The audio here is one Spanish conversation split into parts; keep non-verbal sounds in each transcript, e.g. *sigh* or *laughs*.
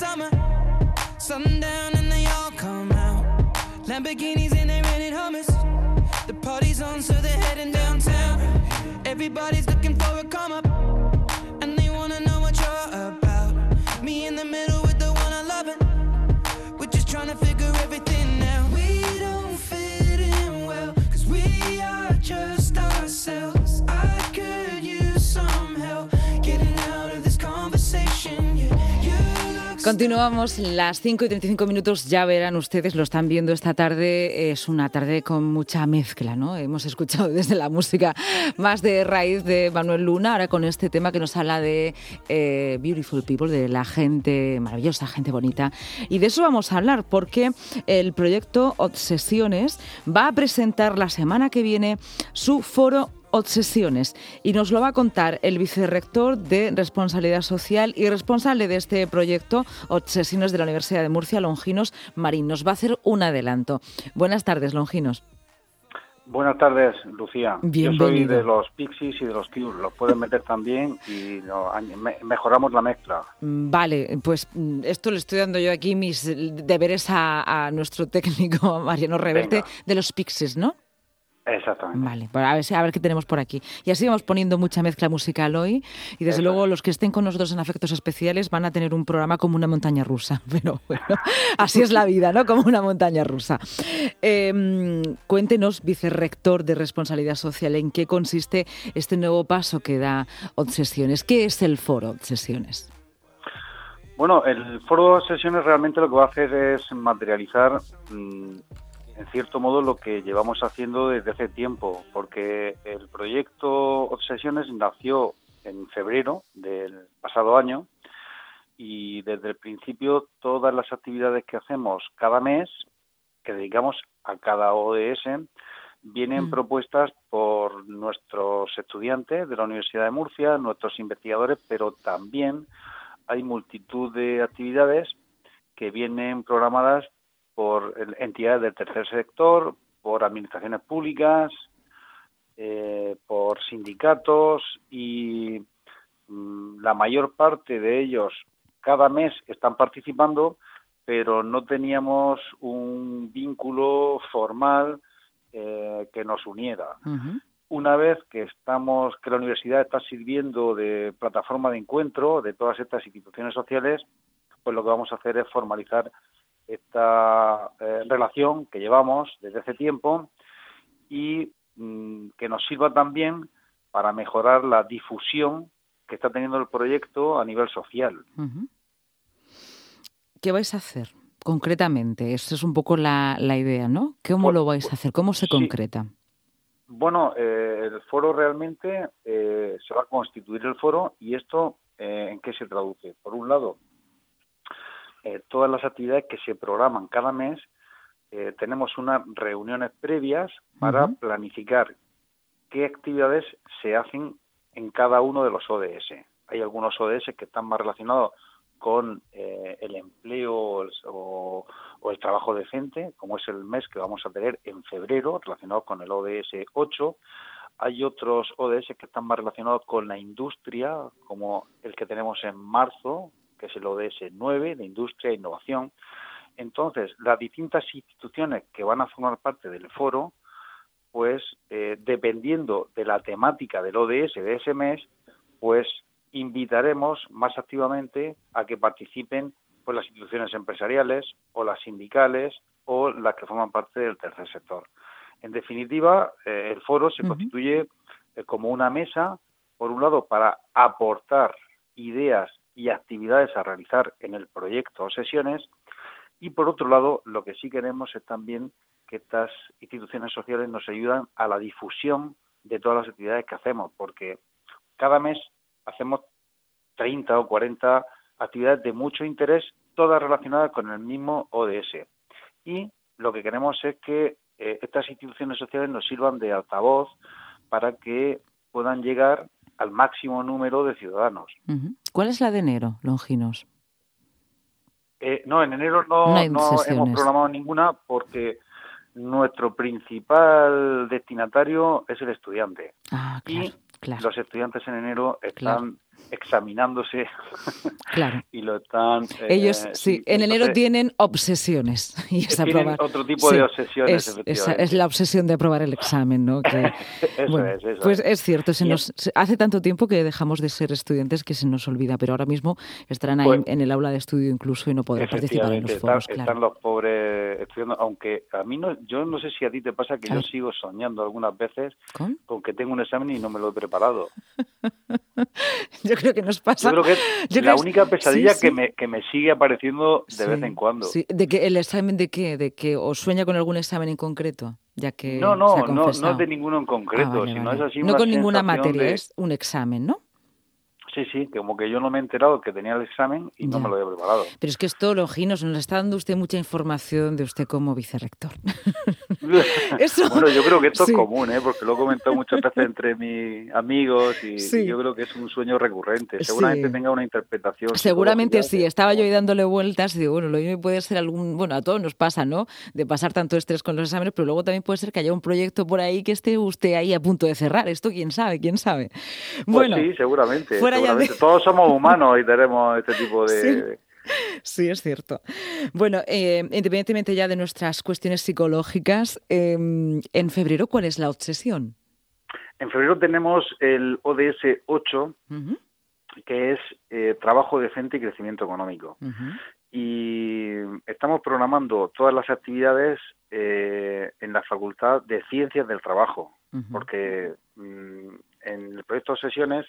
summer. Sundown and they all come out. Lamborghinis and they're renting hummus. The party's on, so they're heading downtown. Everybody's looking for a come up. Continuamos las 5 y 35 minutos, ya verán ustedes, lo están viendo esta tarde, es una tarde con mucha mezcla, ¿no? Hemos escuchado *laughs* desde la música más de raíz de Manuel Luna, ahora con este tema que nos habla de eh, Beautiful People, de la gente maravillosa, gente bonita. Y de eso vamos a hablar, porque el proyecto Obsesiones va a presentar la semana que viene su foro Obsesiones y nos lo va a contar el vicerrector de Responsabilidad Social y responsable de este proyecto Obsesiones de la Universidad de Murcia, Longinos Marín. Nos va a hacer un adelanto. Buenas tardes, Longinos. Buenas tardes, Lucía. Yo soy Bienvenido. de los Pixies y de los Cure. Los pueden meter también y lo- añ- me- mejoramos la mezcla. Vale, pues mm, esto le estoy dando yo aquí mis deberes a, a nuestro técnico *laughs* Mariano Reverte Venga. de los Pixies, ¿no? Exactamente. Vale, pues a ver, a ver qué tenemos por aquí. Y así vamos poniendo mucha mezcla musical hoy. Y desde luego los que estén con nosotros en Afectos Especiales van a tener un programa como una montaña rusa. *laughs* Pero bueno, así es la vida, ¿no? Como una montaña rusa. Eh, cuéntenos, vicerrector de Responsabilidad Social, en qué consiste este nuevo paso que da Obsesiones. ¿Qué es el foro Obsesiones? Bueno, el foro de sesiones realmente lo que va a hacer es materializar, mm, en cierto modo, lo que llevamos haciendo desde hace tiempo, porque el proyecto Obsesiones nació en febrero del pasado año y desde el principio todas las actividades que hacemos cada mes, que dedicamos a cada ODS, vienen Mm. propuestas por nuestros estudiantes de la Universidad de Murcia, nuestros investigadores, pero también hay multitud de actividades que vienen programadas por entidades del tercer sector, por administraciones públicas, eh, por sindicatos y mm, la mayor parte de ellos cada mes están participando, pero no teníamos un vínculo formal eh, que nos uniera. Una vez que estamos que la universidad está sirviendo de plataforma de encuentro de todas estas instituciones sociales, pues lo que vamos a hacer es formalizar esta eh, relación que llevamos desde hace tiempo y mm, que nos sirva también para mejorar la difusión que está teniendo el proyecto a nivel social. ¿Qué vais a hacer concretamente? Esa es un poco la, la idea, ¿no? ¿Cómo Pues- lo vais a hacer? ¿Cómo se sí. concreta? Bueno, eh, el foro realmente eh, se va a constituir el foro y esto eh, en qué se traduce. Por un lado, eh, todas las actividades que se programan cada mes, eh, tenemos unas reuniones previas para planificar qué actividades se hacen en cada uno de los ODS. Hay algunos ODS que están más relacionados con eh, el empleo o el, o- o el trabajo decente, como es el mes que vamos a tener en febrero, relacionado con el ODS 8. Hay otros ODS que están más relacionados con la industria, como el que tenemos en marzo, que es el ODS 9, de Industria e Innovación. Entonces, las distintas instituciones que van a formar parte del foro, pues eh, dependiendo de la temática del ODS de ese mes, pues invitaremos más activamente a que participen pues, las instituciones empresariales o las sindicales o las que forman parte del tercer sector. En definitiva, eh, el foro se constituye eh, como una mesa, por un lado, para aportar ideas y actividades a realizar en el proyecto o sesiones, y por otro lado, lo que sí queremos es también que estas instituciones sociales nos ayudan a la difusión de todas las actividades que hacemos, porque cada mes hacemos 30 o 40 actividades de mucho interés, todas relacionadas con el mismo ODS. Y lo que queremos es que eh, estas instituciones sociales nos sirvan de altavoz para que puedan llegar al máximo número de ciudadanos. ¿Cuál es la de enero, Longinos? Eh, no, en enero no, No no hemos programado ninguna porque nuestro principal destinatario es el estudiante. Ah, claro, Y claro. Los estudiantes en enero están examinándose claro. *laughs* y lo están... Eh, Ellos, sí, en enero tienen obsesiones. *laughs* Y es tienen otro tipo de obsesiones, es, efectivamente. Es, la obsesión de aprobar el examen, ¿no? Que, *laughs* eso es, eso Pues es, cierto, se nos, hace tanto tiempo que dejamos de ser estudiantes que se nos olvida, pero ahora mismo estarán ahí pues en el aula de estudio incluso y no podrán participar en los foros. Están, están los pobres estudiando, aunque a mí no, yo no sé si a ti te pasa que yo sigo soñando algunas veces ¿Con? con que tengo un examen y no me lo he preparado. *laughs* yo creo que nos pasa. Yo creo que es la única pesadilla Que, me, que me sigue apareciendo de vez en cuando. ¿De que el examen de qué? ¿De que os sueña con algún examen en concreto? Ya que no, no, no, no de ninguno en concreto, ah, es así No con ninguna materia, es un examen, ¿no? Sí, sí, como que yo no me he enterado que tenía el examen y no me lo había preparado. Pero es que esto, Longinos, nos está dando usted mucha información de usted como vicerrector. *laughs* *laughs* Bueno, yo creo que esto es común, ¿eh? porque lo he comentado muchas veces *laughs* entre mis amigos y, yo creo que es un sueño recurrente. Seguramente tenga una interpretación. Seguramente sí. Estaba yo ahí dándole vueltas y digo, bueno, lo mismo puede ser algún, bueno, a todos nos pasa, ¿no? De pasar tanto estrés con los exámenes, pero luego también puede ser que haya un proyecto por ahí que esté usted ahí a punto de cerrar. Esto quién sabe, quién sabe. Pues bueno, sí, seguramente. Todos somos humanos y tenemos este tipo de... *laughs* Sí. es cierto. Bueno, eh, independientemente ya de nuestras cuestiones psicológicas, em, en febrero, ¿cuál es la obsesión? En febrero tenemos el ODS 8, que es eh, trabajo decente y crecimiento económico. Y estamos programando todas las actividades eh, en la Facultad de Ciencias del Trabajo, porque mm, en el proyecto Sesiones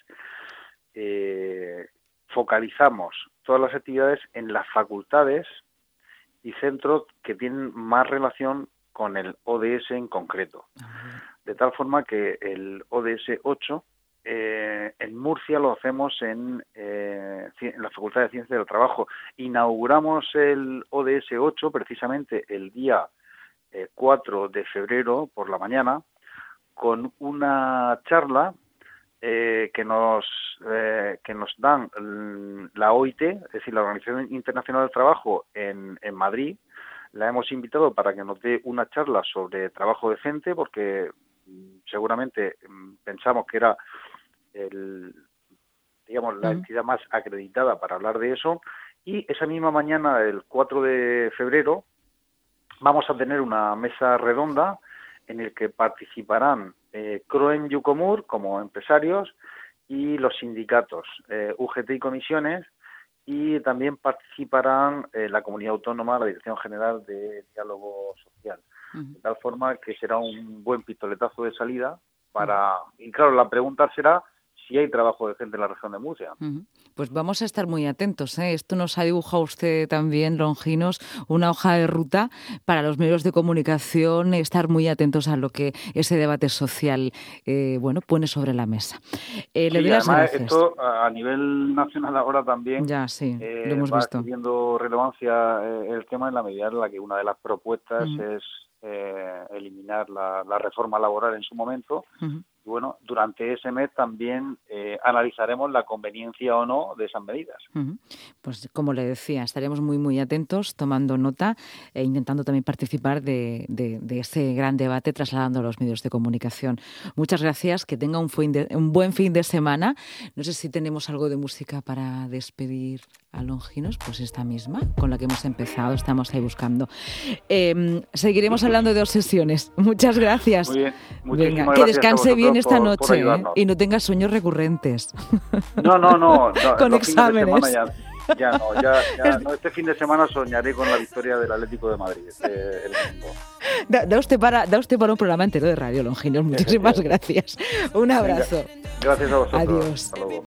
eh, focalizamos todas las actividades en las facultades y centros que tienen más relación con el ODS en concreto. De tal forma que el ODS 8 eh, en Murcia lo hacemos en, eh, en, la Facultad de Ciencias del Trabajo. Inauguramos el ODS 8 precisamente el día 4 de febrero por la mañana con una charla eh, que nos eh, que nos dan la OIT, es decir, la Organización Internacional del Trabajo en, en Madrid. La hemos invitado para que nos dé una charla sobre trabajo decente, porque mm, seguramente mm, pensamos que era el, digamos la entidad más acreditada para hablar de eso. Y esa misma mañana, el 4 de febrero, vamos a tener una mesa redonda en el que participarán eh, Croen Yucomur como empresarios y los sindicatos eh, UGT y comisiones y también participarán eh, la comunidad autónoma, la Dirección General de Diálogo Social. De tal forma que será un buen pistoletazo de salida para... Y claro, la pregunta será si hay trabajo de gente en la región de Murcia. Pues vamos a estar muy atentos. ¿eh? Esto nos ha dibujado usted también, Longinos, una hoja de ruta para los medios de comunicación, estar muy atentos a lo que ese debate social eh, bueno, pone sobre la mesa. Eh, le doy además, esto a nivel nacional ahora también ya, sí, lo hemos va visto. teniendo relevancia el tema en la medida en la que una de las propuestas es eliminar la, reforma laboral en su momento bueno, durante ese mes también eh, analizaremos la conveniencia o no de esas medidas. Pues como le decía, estaremos muy muy atentos, tomando nota e intentando también participar de, de, ese gran debate trasladando a los medios de comunicación. Muchas gracias, que tenga un, un buen fin de semana. No sé si tenemos algo de música para despedir a Longinos, pues esta misma, con la que hemos empezado, estamos ahí buscando. Em, seguiremos hablando de obsesiones. *laughs* Muchas gracias. Muy bien, Venga, que descanse bien esta noche ¿eh? y no tenga sueños recurrentes. No, no, no. *laughs* con exámenes. Ya, no, ya, ya no, este fin de semana soñaré con la victoria del Atlético de Madrid. Eh, da, usted para, da usted para un programa entero de radio, Longinos. *laughs* Muchísimas gracias. Un abrazo. gracias a vosotros. Adiós. Hasta luego.